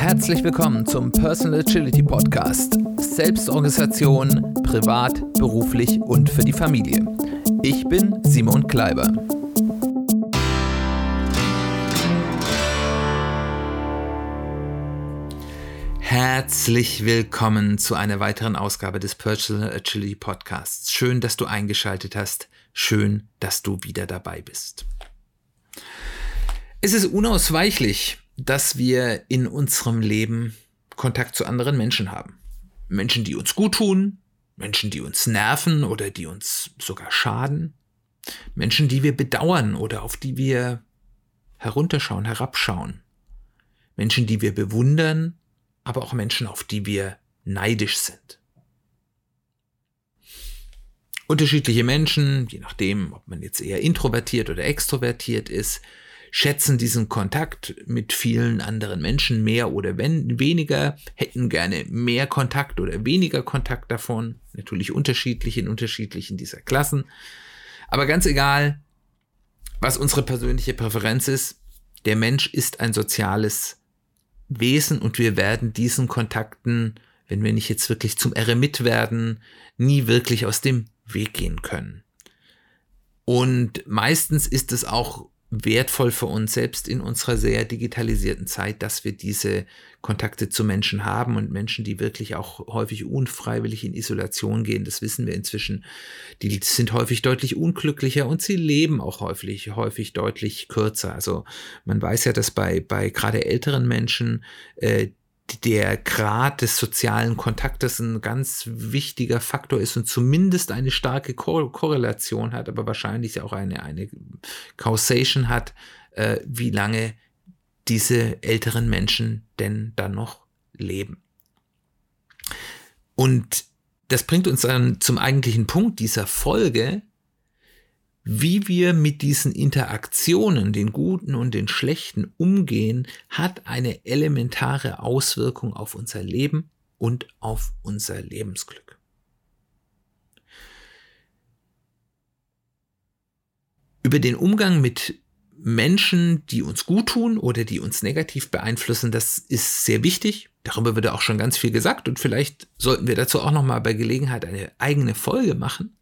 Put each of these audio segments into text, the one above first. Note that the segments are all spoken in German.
Herzlich willkommen zum Personal Agility Podcast. Selbstorganisation, privat, beruflich und für die Familie. Ich bin Simon Kleiber. Herzlich willkommen zu einer weiteren Ausgabe des Personal Agility Podcasts. Schön, dass du eingeschaltet hast. Schön, dass du wieder dabei bist. Es ist unausweichlich, dass wir in unserem Leben Kontakt zu anderen Menschen haben. Menschen, die uns gut tun, Menschen, die uns nerven oder die uns sogar schaden, Menschen, die wir bedauern oder auf die wir herunterschauen, herabschauen, Menschen, die wir bewundern, aber auch Menschen, auf die wir neidisch sind. Unterschiedliche Menschen, je nachdem, ob man jetzt eher introvertiert oder extrovertiert ist, schätzen diesen Kontakt mit vielen anderen Menschen mehr oder wenn, weniger, hätten gerne mehr Kontakt oder weniger Kontakt davon. Natürlich unterschiedlich in unterschiedlichen dieser Klassen. Aber ganz egal, was unsere persönliche Präferenz ist, der Mensch ist ein soziales Wesen und wir werden diesen Kontakten, wenn wir nicht jetzt wirklich zum Eremit werden, nie wirklich aus dem Weg gehen können. Und meistens ist es auch wertvoll für uns selbst in unserer sehr digitalisierten Zeit, dass wir diese Kontakte zu Menschen haben und Menschen, die wirklich auch häufig unfreiwillig in Isolation gehen. Das wissen wir inzwischen. Die sind häufig deutlich unglücklicher und sie leben auch häufig, häufig deutlich kürzer. Also man weiß ja, dass bei, bei gerade älteren Menschen äh, der Grad des sozialen Kontaktes ein ganz wichtiger Faktor ist und zumindest eine starke Ko Korrelation hat, aber wahrscheinlich auch eine, eine Causation hat, äh, wie lange diese älteren Menschen denn dann noch leben. Und das bringt uns dann zum eigentlichen Punkt dieser Folge, wie wir mit diesen Interaktionen, den guten und den schlechten, umgehen, hat eine elementare Auswirkung auf unser Leben und auf unser Lebensglück. Über den Umgang mit Menschen, die uns gut tun oder die uns negativ beeinflussen, das ist sehr wichtig. Darüber wird auch schon ganz viel gesagt und vielleicht sollten wir dazu auch noch mal bei Gelegenheit eine eigene Folge machen.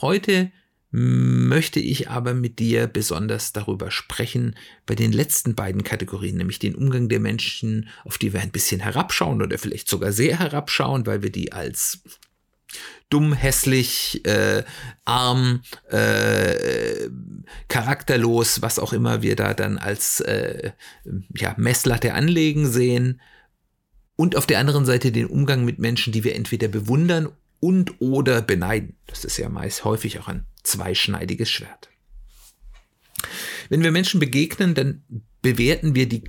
Heute möchte ich aber mit dir besonders darüber sprechen, bei den letzten beiden Kategorien, nämlich den Umgang der Menschen, auf die wir ein bisschen herabschauen oder vielleicht sogar sehr herabschauen, weil wir die als dumm, hässlich, äh, arm, äh, charakterlos, was auch immer wir da dann als äh, ja, Messlatte anlegen sehen. Und auf der anderen Seite den Umgang mit Menschen, die wir entweder bewundern und oder beneiden. Das ist ja meist häufig auch ein zweischneidiges Schwert. Wenn wir Menschen begegnen, dann bewerten wir die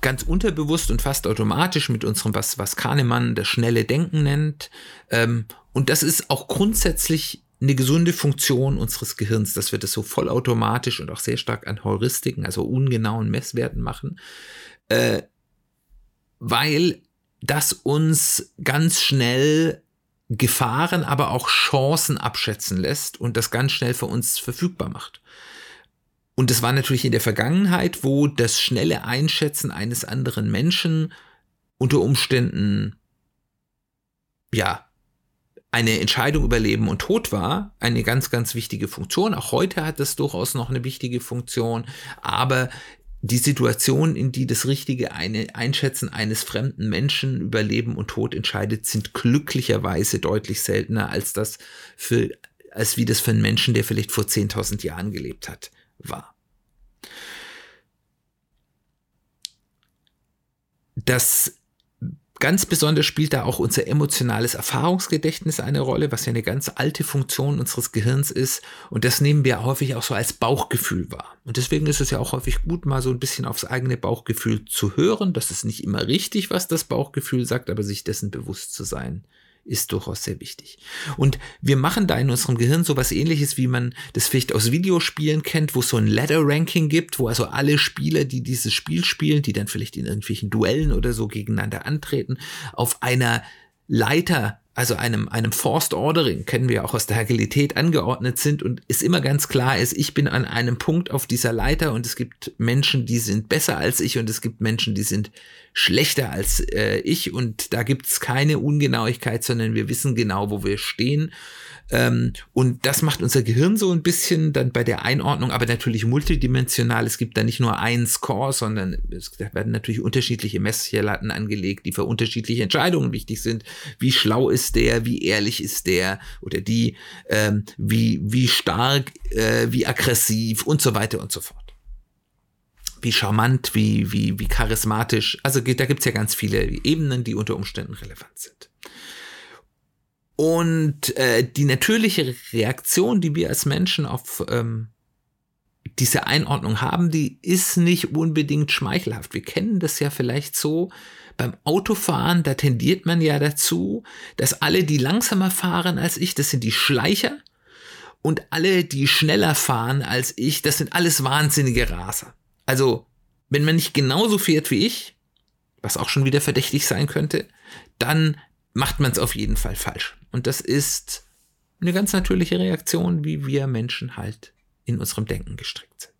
ganz unterbewusst und fast automatisch mit unserem, was, was Kahnemann das schnelle Denken nennt. Ähm, und das ist auch grundsätzlich eine gesunde Funktion unseres Gehirns, dass wir das so vollautomatisch und auch sehr stark an Heuristiken, also ungenauen Messwerten machen, äh, weil das uns ganz schnell Gefahren, aber auch Chancen abschätzen lässt und das ganz schnell für uns verfügbar macht. Und das war natürlich in der Vergangenheit, wo das schnelle Einschätzen eines anderen Menschen unter Umständen, ja, eine Entscheidung über Leben und Tod war, eine ganz, ganz wichtige Funktion. Auch heute hat es durchaus noch eine wichtige Funktion, aber die Situation, in die das richtige Einschätzen eines fremden Menschen über Leben und Tod entscheidet, sind glücklicherweise deutlich seltener als das für, als wie das für einen Menschen, der vielleicht vor 10.000 Jahren gelebt hat, war. Das Ganz besonders spielt da auch unser emotionales Erfahrungsgedächtnis eine Rolle, was ja eine ganz alte Funktion unseres Gehirns ist. Und das nehmen wir häufig auch so als Bauchgefühl wahr. Und deswegen ist es ja auch häufig gut, mal so ein bisschen aufs eigene Bauchgefühl zu hören. Das ist nicht immer richtig, was das Bauchgefühl sagt, aber sich dessen bewusst zu sein, ist durchaus sehr wichtig. Und wir machen da in unserem Gehirn sowas ähnliches, wie man das vielleicht aus Videospielen kennt, wo es so ein Ladder-Ranking gibt, wo also alle Spieler, die dieses Spiel spielen, die dann vielleicht in irgendwelchen Duellen oder so gegeneinander antreten, auf einer Leiter also einem, einem Forced Ordering, kennen wir auch aus der Agilität, angeordnet sind und es immer ganz klar ist, ich bin an einem Punkt auf dieser Leiter und es gibt Menschen, die sind besser als ich und es gibt Menschen, die sind schlechter als äh, ich und da gibt es keine Ungenauigkeit, sondern wir wissen genau, wo wir stehen ähm, und das macht unser Gehirn so ein bisschen dann bei der Einordnung, aber natürlich multidimensional. Es gibt da nicht nur einen Score, sondern es werden natürlich unterschiedliche Messlatten angelegt, die für unterschiedliche Entscheidungen wichtig sind. Wie schlau ist der? Wie ehrlich ist der oder die? Ähm, wie, wie stark? Äh, wie aggressiv? Und so weiter und so fort wie charmant, wie, wie, wie charismatisch. Also da gibt's ja ganz viele Ebenen, die unter Umständen relevant sind. Und äh, die natürliche Reaktion, die wir als Menschen auf ähm, diese Einordnung haben, die ist nicht unbedingt schmeichelhaft. Wir kennen das ja vielleicht so beim Autofahren, da tendiert man ja dazu, dass alle, die langsamer fahren als ich, das sind die Schleicher und alle, die schneller fahren als ich, das sind alles wahnsinnige Raser. Also, wenn man nicht genauso fährt wie ich, was auch schon wieder verdächtig sein könnte, dann macht man es auf jeden Fall falsch. Und das ist eine ganz natürliche Reaktion, wie wir Menschen halt in unserem Denken gestrickt sind.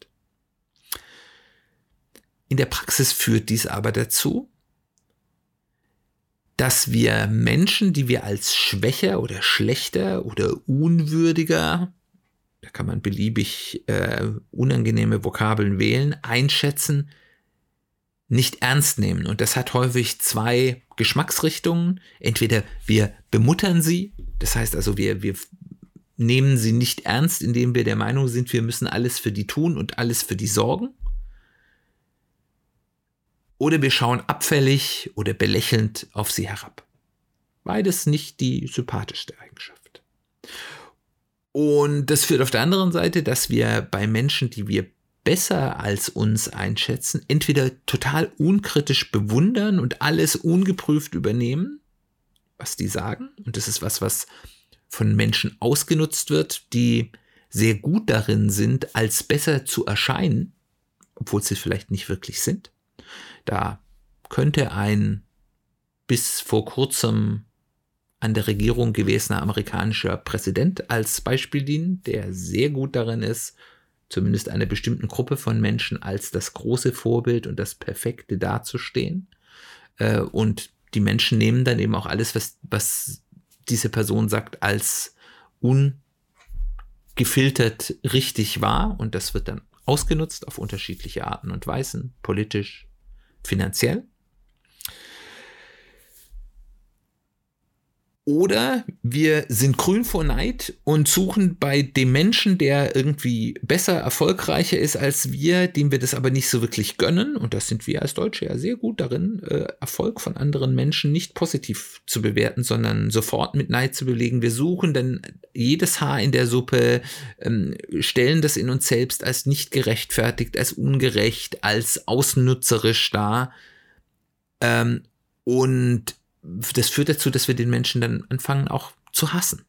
In der Praxis führt dies aber dazu, dass wir Menschen, die wir als schwächer oder schlechter oder unwürdiger, da kann man beliebig äh, unangenehme Vokabeln wählen, einschätzen, nicht ernst nehmen. Und das hat häufig zwei Geschmacksrichtungen. Entweder wir bemuttern sie, das heißt also, wir, wir nehmen sie nicht ernst, indem wir der Meinung sind, wir müssen alles für die tun und alles für die sorgen. Oder wir schauen abfällig oder belächelnd auf sie herab. Beides nicht die sympathischste Eigenschaft. Und das führt auf der anderen Seite, dass wir bei Menschen, die wir besser als uns einschätzen, entweder total unkritisch bewundern und alles ungeprüft übernehmen, was die sagen. Und das ist was, was von Menschen ausgenutzt wird, die sehr gut darin sind, als besser zu erscheinen, obwohl sie vielleicht nicht wirklich sind. Da könnte ein bis vor kurzem an der Regierung gewesener amerikanischer Präsident als Beispiel dienen, der sehr gut darin ist, zumindest einer bestimmten Gruppe von Menschen als das große Vorbild und das Perfekte dazustehen. Äh, und die Menschen nehmen dann eben auch alles, was, was diese Person sagt, als ungefiltert richtig wahr. Und das wird dann ausgenutzt auf unterschiedliche Arten und Weisen, politisch, finanziell. Oder wir sind grün vor Neid und suchen bei dem Menschen, der irgendwie besser, erfolgreicher ist als wir, dem wir das aber nicht so wirklich gönnen, und das sind wir als Deutsche ja sehr gut darin, äh, Erfolg von anderen Menschen nicht positiv zu bewerten, sondern sofort mit Neid zu belegen. Wir suchen dann jedes Haar in der Suppe, ähm, stellen das in uns selbst als nicht gerechtfertigt, als ungerecht, als ausnutzerisch dar. Ähm, und das führt dazu, dass wir den Menschen dann anfangen auch zu hassen.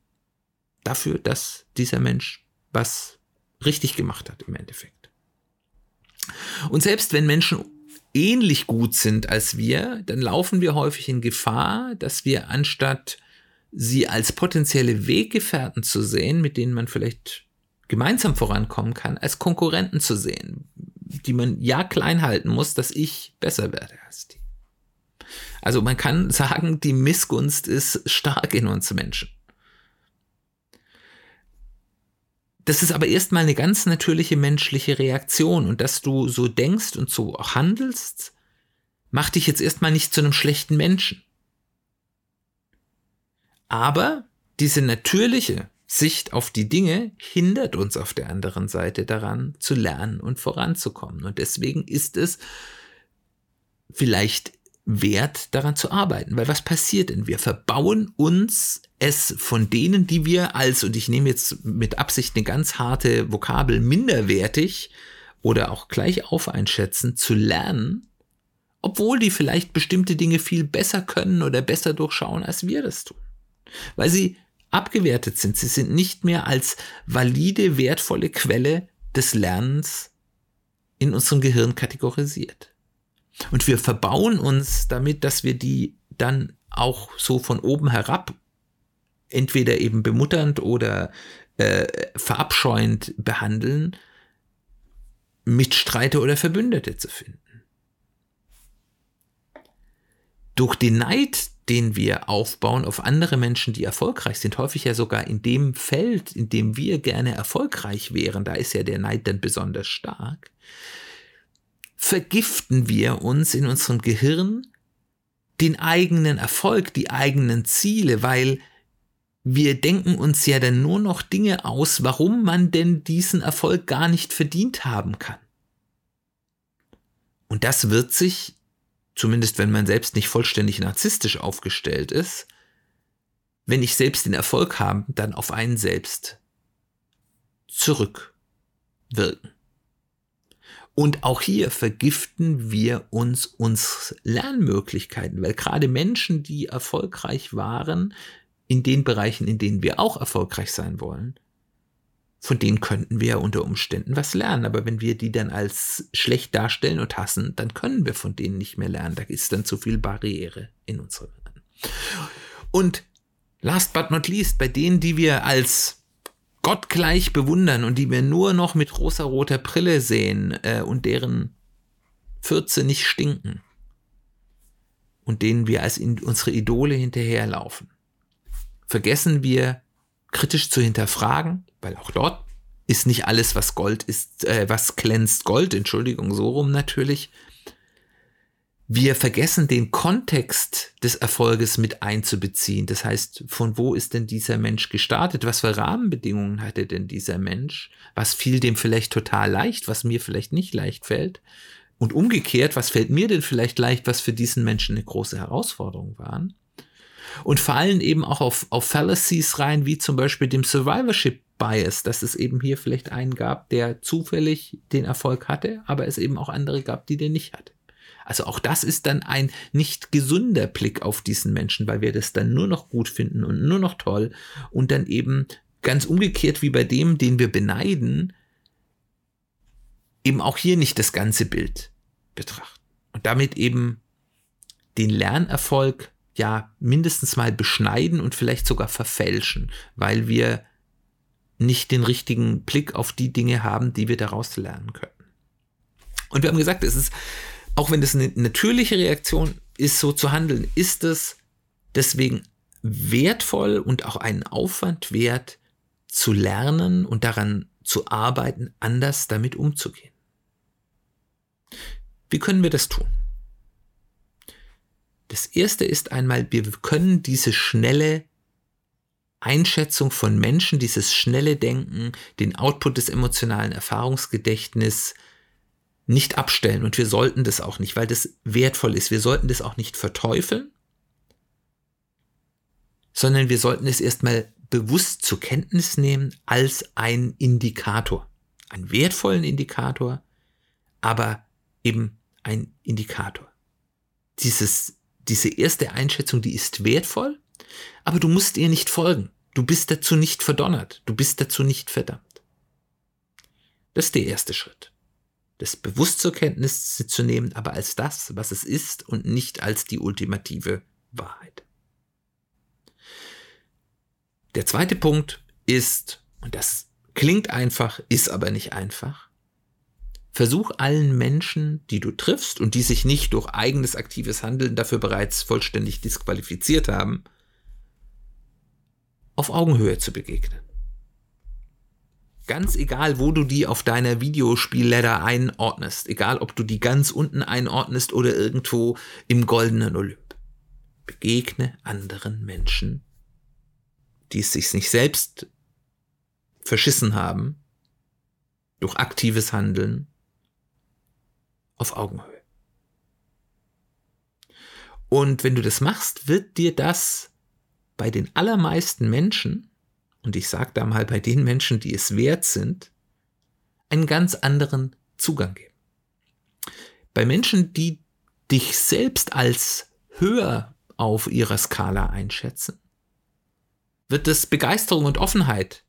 Dafür, dass dieser Mensch was richtig gemacht hat im Endeffekt. Und selbst wenn Menschen ähnlich gut sind als wir, dann laufen wir häufig in Gefahr, dass wir anstatt sie als potenzielle Weggefährten zu sehen, mit denen man vielleicht gemeinsam vorankommen kann, als Konkurrenten zu sehen, die man ja klein halten muss, dass ich besser werde als die. Also man kann sagen, die Missgunst ist stark in uns Menschen. Das ist aber erstmal eine ganz natürliche menschliche Reaktion und dass du so denkst und so handelst, macht dich jetzt erstmal nicht zu einem schlechten Menschen. Aber diese natürliche Sicht auf die Dinge hindert uns auf der anderen Seite daran zu lernen und voranzukommen. Und deswegen ist es vielleicht wert, daran zu arbeiten. Weil was passiert denn? Wir verbauen uns es von denen, die wir als, und ich nehme jetzt mit Absicht eine ganz harte Vokabel, minderwertig oder auch gleich auf einschätzen, zu lernen, obwohl die vielleicht bestimmte Dinge viel besser können oder besser durchschauen, als wir das tun. Weil sie abgewertet sind. Sie sind nicht mehr als valide, wertvolle Quelle des Lernens in unserem Gehirn kategorisiert. Und wir verbauen uns damit, dass wir die dann auch so von oben herab entweder eben bemutternd oder äh, verabscheuend behandeln, Mitstreiter oder Verbündete zu finden. Durch den Neid, den wir aufbauen auf andere Menschen, die erfolgreich sind, häufig ja sogar in dem Feld, in dem wir gerne erfolgreich wären, da ist ja der Neid dann besonders stark, vergiften wir uns in unserem Gehirn den eigenen Erfolg, die eigenen Ziele, weil wir denken uns ja dann nur noch Dinge aus, warum man denn diesen Erfolg gar nicht verdient haben kann. Und das wird sich, zumindest wenn man selbst nicht vollständig narzisstisch aufgestellt ist, wenn ich selbst den Erfolg habe, dann auf einen selbst zurückwirken. Und auch hier vergiften wir uns uns Lernmöglichkeiten, weil gerade Menschen, die erfolgreich waren, in den Bereichen, in denen wir auch erfolgreich sein wollen, von denen könnten wir unter Umständen was lernen. Aber wenn wir die dann als schlecht darstellen und hassen, dann können wir von denen nicht mehr lernen. Da ist dann zu viel Barriere in unserem Lernen. Und last but not least, bei denen, die wir als gottgleich bewundern und die wir nur noch mit rosa-roter Brille sehen äh, und deren Fürze nicht stinken. Und denen wir als unsere Idole hinterherlaufen, vergessen wir kritisch zu hinterfragen, weil auch dort ist nicht alles, was Gold ist, äh, was glänzt Gold, Entschuldigung, so rum natürlich, wir vergessen den Kontext des Erfolges mit einzubeziehen. Das heißt, von wo ist denn dieser Mensch gestartet? Was für Rahmenbedingungen hatte denn dieser Mensch? Was fiel dem vielleicht total leicht, was mir vielleicht nicht leicht fällt? Und umgekehrt, was fällt mir denn vielleicht leicht, was für diesen Menschen eine große Herausforderung waren? Und fallen eben auch auf, auf Fallacies rein, wie zum Beispiel dem Survivorship Bias, dass es eben hier vielleicht einen gab, der zufällig den Erfolg hatte, aber es eben auch andere gab, die den nicht hatten. Also auch das ist dann ein nicht gesunder Blick auf diesen Menschen, weil wir das dann nur noch gut finden und nur noch toll und dann eben ganz umgekehrt wie bei dem, den wir beneiden, eben auch hier nicht das ganze Bild betrachten und damit eben den Lernerfolg ja mindestens mal beschneiden und vielleicht sogar verfälschen, weil wir nicht den richtigen Blick auf die Dinge haben, die wir daraus lernen können. Und wir haben gesagt, es ist auch wenn das eine natürliche Reaktion ist, so zu handeln, ist es deswegen wertvoll und auch einen Aufwand wert, zu lernen und daran zu arbeiten, anders damit umzugehen. Wie können wir das tun? Das erste ist einmal, wir können diese schnelle Einschätzung von Menschen, dieses schnelle Denken, den Output des emotionalen Erfahrungsgedächtnisses nicht abstellen und wir sollten das auch nicht, weil das wertvoll ist. Wir sollten das auch nicht verteufeln, sondern wir sollten es erstmal bewusst zur Kenntnis nehmen als ein Indikator. Einen wertvollen Indikator, aber eben ein Indikator. Dieses, diese erste Einschätzung, die ist wertvoll, aber du musst ihr nicht folgen. Du bist dazu nicht verdonnert. Du bist dazu nicht verdammt. Das ist der erste Schritt das bewusst zur Kenntnis zu nehmen, aber als das, was es ist und nicht als die ultimative Wahrheit. Der zweite Punkt ist, und das klingt einfach, ist aber nicht einfach, versuch allen Menschen, die du triffst und die sich nicht durch eigenes aktives Handeln dafür bereits vollständig disqualifiziert haben, auf Augenhöhe zu begegnen. Ganz egal, wo du die auf deiner Videospielladder einordnest, egal ob du die ganz unten einordnest oder irgendwo im goldenen Olymp. Begegne anderen Menschen, die es sich nicht selbst verschissen haben, durch aktives Handeln auf Augenhöhe. Und wenn du das machst, wird dir das bei den allermeisten Menschen und ich sage da mal bei den Menschen, die es wert sind, einen ganz anderen Zugang geben. Bei Menschen, die dich selbst als höher auf ihrer Skala einschätzen, wird es Begeisterung und Offenheit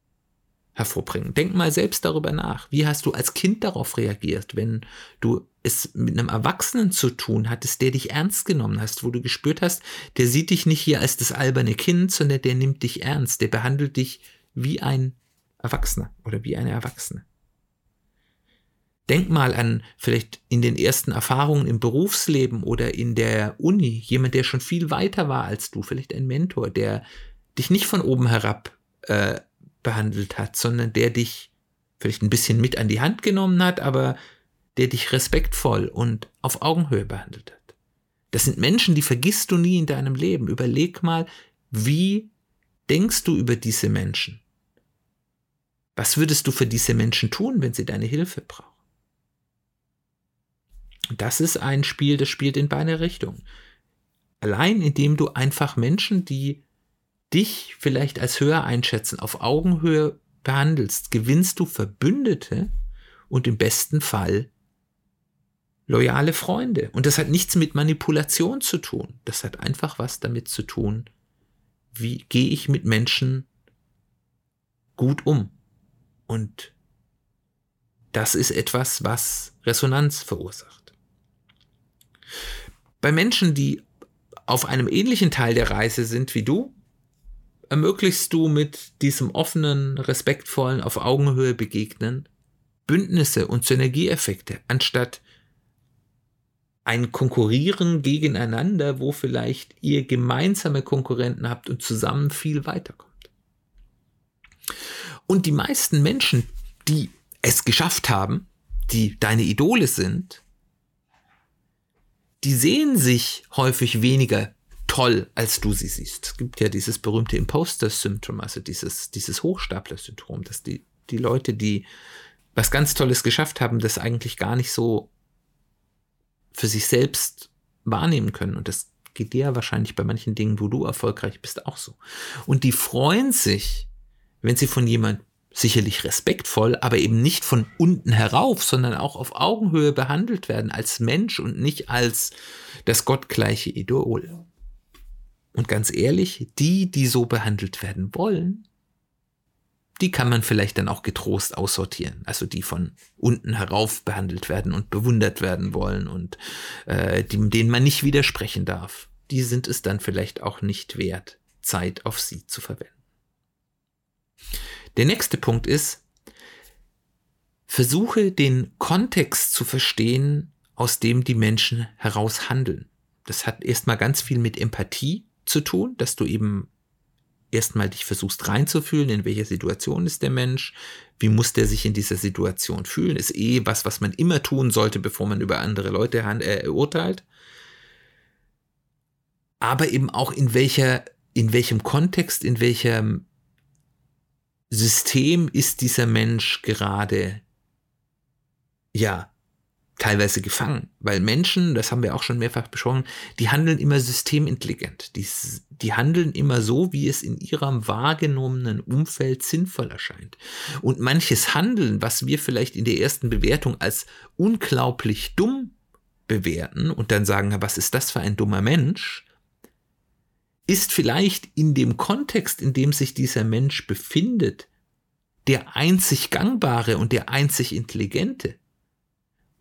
hervorbringen. Denk mal selbst darüber nach. Wie hast du als Kind darauf reagiert, wenn du es mit einem Erwachsenen zu tun hattest, der dich ernst genommen hast, wo du gespürt hast, der sieht dich nicht hier als das alberne Kind, sondern der nimmt dich ernst, der behandelt dich wie ein Erwachsener oder wie eine Erwachsene. Denk mal an vielleicht in den ersten Erfahrungen im Berufsleben oder in der Uni, jemand, der schon viel weiter war als du, vielleicht ein Mentor, der dich nicht von oben herab äh, behandelt hat, sondern der dich vielleicht ein bisschen mit an die Hand genommen hat, aber der dich respektvoll und auf Augenhöhe behandelt hat. Das sind Menschen, die vergisst du nie in deinem Leben. Überleg mal, wie denkst du über diese Menschen? Was würdest du für diese Menschen tun, wenn sie deine Hilfe brauchen? Das ist ein Spiel, das spielt in beide Richtungen. Allein indem du einfach Menschen, die dich vielleicht als höher einschätzen, auf Augenhöhe behandelst, gewinnst du Verbündete und im besten Fall loyale Freunde. Und das hat nichts mit Manipulation zu tun. Das hat einfach was damit zu tun, wie gehe ich mit Menschen gut um. Und das ist etwas, was Resonanz verursacht. Bei Menschen, die auf einem ähnlichen Teil der Reise sind wie du, ermöglichst du mit diesem offenen, respektvollen, auf Augenhöhe begegnen Bündnisse und Synergieeffekte, anstatt ein Konkurrieren gegeneinander, wo vielleicht ihr gemeinsame Konkurrenten habt und zusammen viel weiterkommt. Und die meisten Menschen, die es geschafft haben, die deine Idole sind, die sehen sich häufig weniger toll, als du sie siehst. Es gibt ja dieses berühmte Imposter-Symptom, also dieses, dieses Hochstapler-Syndrom, dass die, die Leute, die was ganz Tolles geschafft haben, das eigentlich gar nicht so für sich selbst wahrnehmen können. Und das geht dir wahrscheinlich bei manchen Dingen, wo du erfolgreich bist, auch so. Und die freuen sich, wenn sie von jemand sicherlich respektvoll, aber eben nicht von unten herauf, sondern auch auf Augenhöhe behandelt werden als Mensch und nicht als das gottgleiche Idol. Und ganz ehrlich, die, die so behandelt werden wollen, die kann man vielleicht dann auch getrost aussortieren. Also die von unten herauf behandelt werden und bewundert werden wollen und äh, die, denen man nicht widersprechen darf. Die sind es dann vielleicht auch nicht wert, Zeit auf sie zu verwenden. Der nächste Punkt ist, versuche den Kontext zu verstehen, aus dem die Menschen heraus handeln. Das hat erstmal ganz viel mit Empathie zu tun, dass du eben erstmal dich versuchst reinzufühlen, in welcher Situation ist der Mensch, wie muss der sich in dieser Situation fühlen, ist eh was, was man immer tun sollte, bevor man über andere Leute äh, urteilt. Aber eben auch in welcher, in welchem Kontext, in welchem System ist dieser Mensch gerade, ja, teilweise gefangen, weil Menschen, das haben wir auch schon mehrfach besprochen, die handeln immer systemintelligent. Die, die handeln immer so, wie es in ihrem wahrgenommenen Umfeld sinnvoll erscheint. Und manches Handeln, was wir vielleicht in der ersten Bewertung als unglaublich dumm bewerten und dann sagen, was ist das für ein dummer Mensch, ist vielleicht in dem Kontext, in dem sich dieser Mensch befindet, der einzig gangbare und der einzig intelligente.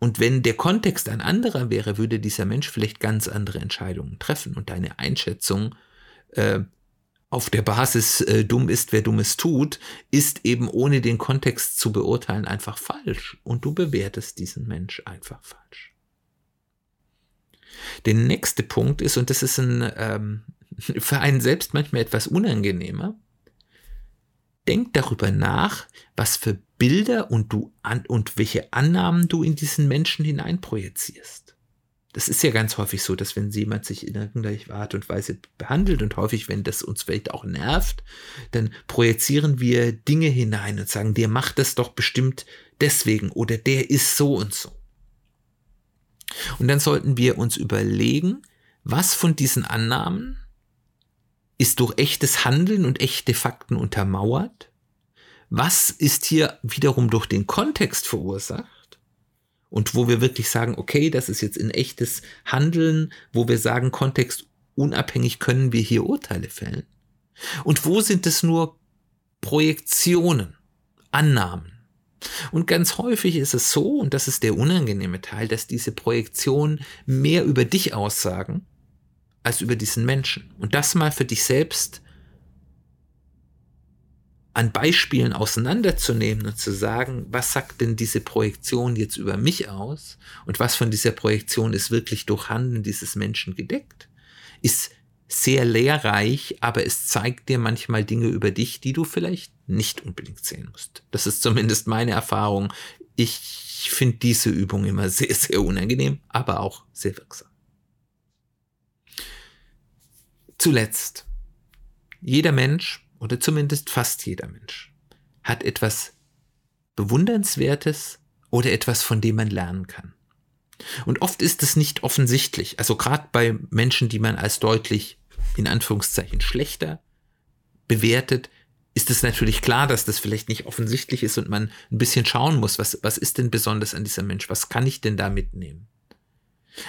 Und wenn der Kontext ein anderer wäre, würde dieser Mensch vielleicht ganz andere Entscheidungen treffen und deine Einschätzung äh, auf der Basis äh, dumm ist, wer dummes tut, ist eben ohne den Kontext zu beurteilen einfach falsch. Und du bewertest diesen Mensch einfach falsch. Der nächste Punkt ist, und das ist ein, ähm, für einen selbst manchmal etwas unangenehmer, denk darüber nach, was für Bilder und du an, und welche Annahmen du in diesen Menschen hineinprojizierst. Das ist ja ganz häufig so, dass wenn jemand sich in irgendeiner Art und Weise behandelt und häufig, wenn das uns vielleicht auch nervt, dann projizieren wir Dinge hinein und sagen, der macht das doch bestimmt deswegen oder der ist so und so. Und dann sollten wir uns überlegen, was von diesen Annahmen ist durch echtes Handeln und echte Fakten untermauert? Was ist hier wiederum durch den Kontext verursacht? Und wo wir wirklich sagen, okay, das ist jetzt ein echtes Handeln, wo wir sagen, kontextunabhängig können wir hier Urteile fällen. Und wo sind es nur Projektionen? Annahmen. Und ganz häufig ist es so, und das ist der unangenehme Teil, dass diese Projektionen mehr über dich aussagen als über diesen Menschen. Und das mal für dich selbst an Beispielen auseinanderzunehmen und zu sagen, was sagt denn diese Projektion jetzt über mich aus und was von dieser Projektion ist wirklich durch Handeln dieses Menschen gedeckt, ist sehr lehrreich, aber es zeigt dir manchmal Dinge über dich, die du vielleicht nicht unbedingt sehen musst. Das ist zumindest meine Erfahrung. Ich finde diese Übung immer sehr, sehr unangenehm, aber auch sehr wirksam. Zuletzt, jeder Mensch oder zumindest fast jeder Mensch, hat etwas Bewundernswertes oder etwas, von dem man lernen kann. Und oft ist es nicht offensichtlich. Also gerade bei Menschen, die man als deutlich in Anführungszeichen schlechter bewertet, ist es natürlich klar, dass das vielleicht nicht offensichtlich ist und man ein bisschen schauen muss, was, was ist denn besonders an dieser Mensch? Was kann ich denn da mitnehmen?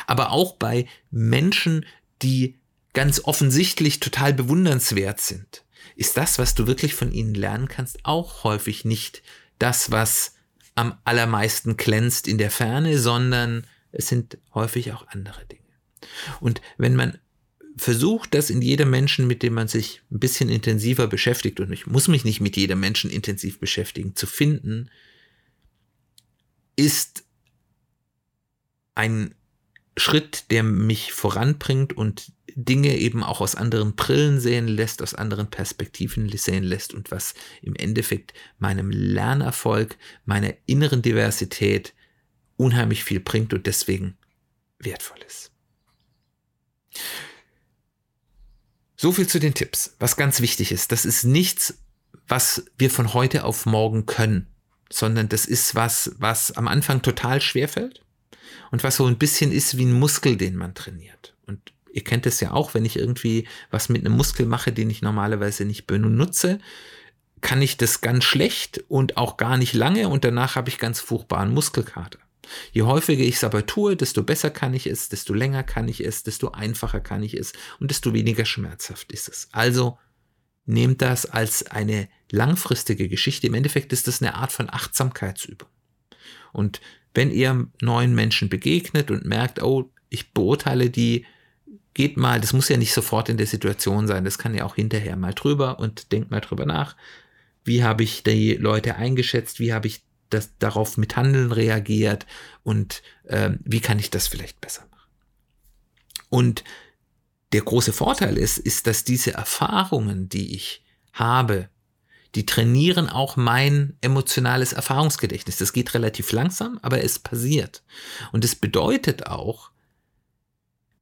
Aber auch bei Menschen, die ganz offensichtlich total bewundernswert sind, ist das, was du wirklich von ihnen lernen kannst, auch häufig nicht das, was am allermeisten glänzt in der Ferne, sondern es sind häufig auch andere Dinge. Und wenn man versucht, das in jedem Menschen, mit dem man sich ein bisschen intensiver beschäftigt, und ich muss mich nicht mit jedem Menschen intensiv beschäftigen, zu finden, ist ein Schritt, der mich voranbringt und Dinge eben auch aus anderen Brillen sehen lässt, aus anderen Perspektiven sehen lässt und was im Endeffekt meinem Lernerfolg, meiner inneren Diversität unheimlich viel bringt und deswegen wertvoll ist. So viel zu den Tipps. Was ganz wichtig ist, das ist nichts, was wir von heute auf morgen können, sondern das ist was, was am Anfang total schwer fällt und was so ein bisschen ist wie ein Muskel, den man trainiert. Und ihr kennt es ja auch, wenn ich irgendwie was mit einem Muskel mache, den ich normalerweise nicht benutze, kann ich das ganz schlecht und auch gar nicht lange und danach habe ich ganz furchtbaren Muskelkater. Je häufiger ich es aber tue, desto besser kann ich es, desto länger kann ich es, desto einfacher kann ich es und desto weniger schmerzhaft ist es. Also nehmt das als eine langfristige Geschichte. Im Endeffekt ist das eine Art von Achtsamkeitsübung. Und wenn ihr neuen Menschen begegnet und merkt, oh, ich beurteile die, geht mal, das muss ja nicht sofort in der Situation sein, das kann ja auch hinterher mal drüber und denkt mal drüber nach. Wie habe ich die Leute eingeschätzt? Wie habe ich das, darauf mit Handeln reagiert? Und äh, wie kann ich das vielleicht besser machen? Und der große Vorteil ist, ist, dass diese Erfahrungen, die ich habe, die trainieren auch mein emotionales Erfahrungsgedächtnis. Das geht relativ langsam, aber es passiert. Und es bedeutet auch,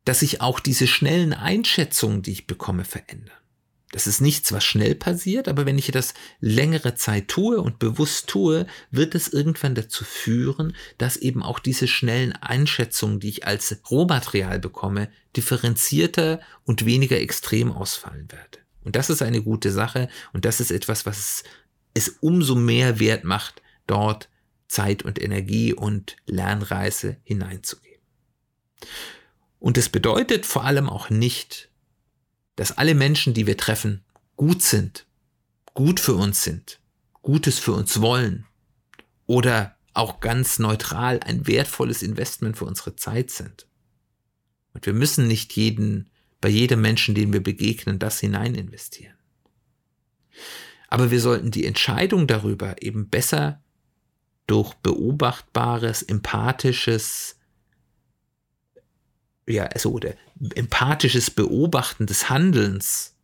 dass sich auch diese schnellen Einschätzungen, die ich bekomme, verändern. Das ist nichts, was schnell passiert, aber wenn ich das längere Zeit tue und bewusst tue, wird es irgendwann dazu führen, dass eben auch diese schnellen Einschätzungen, die ich als Rohmaterial bekomme, differenzierter und weniger extrem ausfallen werde. Und das ist eine gute Sache und das ist etwas, was es umso mehr wert macht, dort Zeit und Energie und Lernreise hineinzugeben. Und es bedeutet vor allem auch nicht, dass alle Menschen, die wir treffen, gut sind, gut für uns sind, Gutes für uns wollen oder auch ganz neutral ein wertvolles Investment für unsere Zeit sind. Und wir müssen nicht jeden bei jedem Menschen, den wir begegnen, das hinein investieren. Aber wir sollten die Entscheidung darüber eben besser durch beobachtbares, empathisches, ja, also oder empathisches Beobachten des Handelns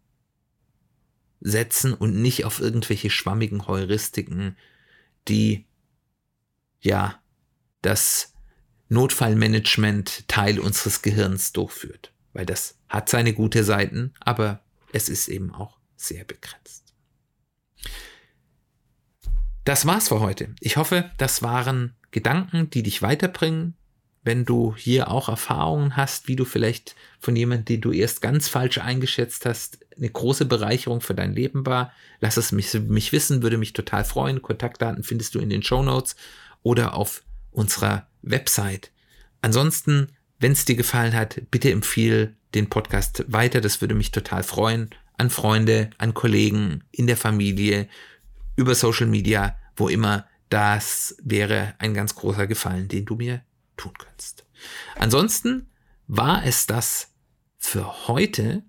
setzen und nicht auf irgendwelche schwammigen Heuristiken, die ja das Notfallmanagement Teil unseres Gehirns durchführt weil das hat seine gute Seiten, aber es ist eben auch sehr begrenzt. Das war's für heute. Ich hoffe, das waren Gedanken, die dich weiterbringen. Wenn du hier auch Erfahrungen hast, wie du vielleicht von jemandem, den du erst ganz falsch eingeschätzt hast, eine große Bereicherung für dein Leben war, lass es mich, mich wissen, würde mich total freuen. Kontaktdaten findest du in den Show Notes oder auf unserer Website. Ansonsten wenn es dir gefallen hat, bitte empfehle den Podcast weiter. Das würde mich total freuen. An Freunde, an Kollegen, in der Familie, über Social Media, wo immer, das wäre ein ganz großer Gefallen, den du mir tun kannst. Ansonsten war es das für heute.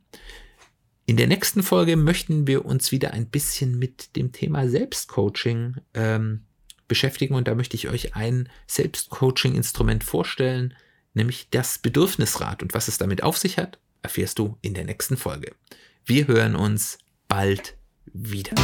In der nächsten Folge möchten wir uns wieder ein bisschen mit dem Thema Selbstcoaching ähm, beschäftigen und da möchte ich euch ein Selbstcoaching-Instrument vorstellen, nämlich das Bedürfnisrad. Und was es damit auf sich hat, erfährst du in der nächsten Folge. Wir hören uns bald wieder.